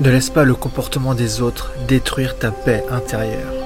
Ne laisse pas le comportement des autres détruire ta paix intérieure.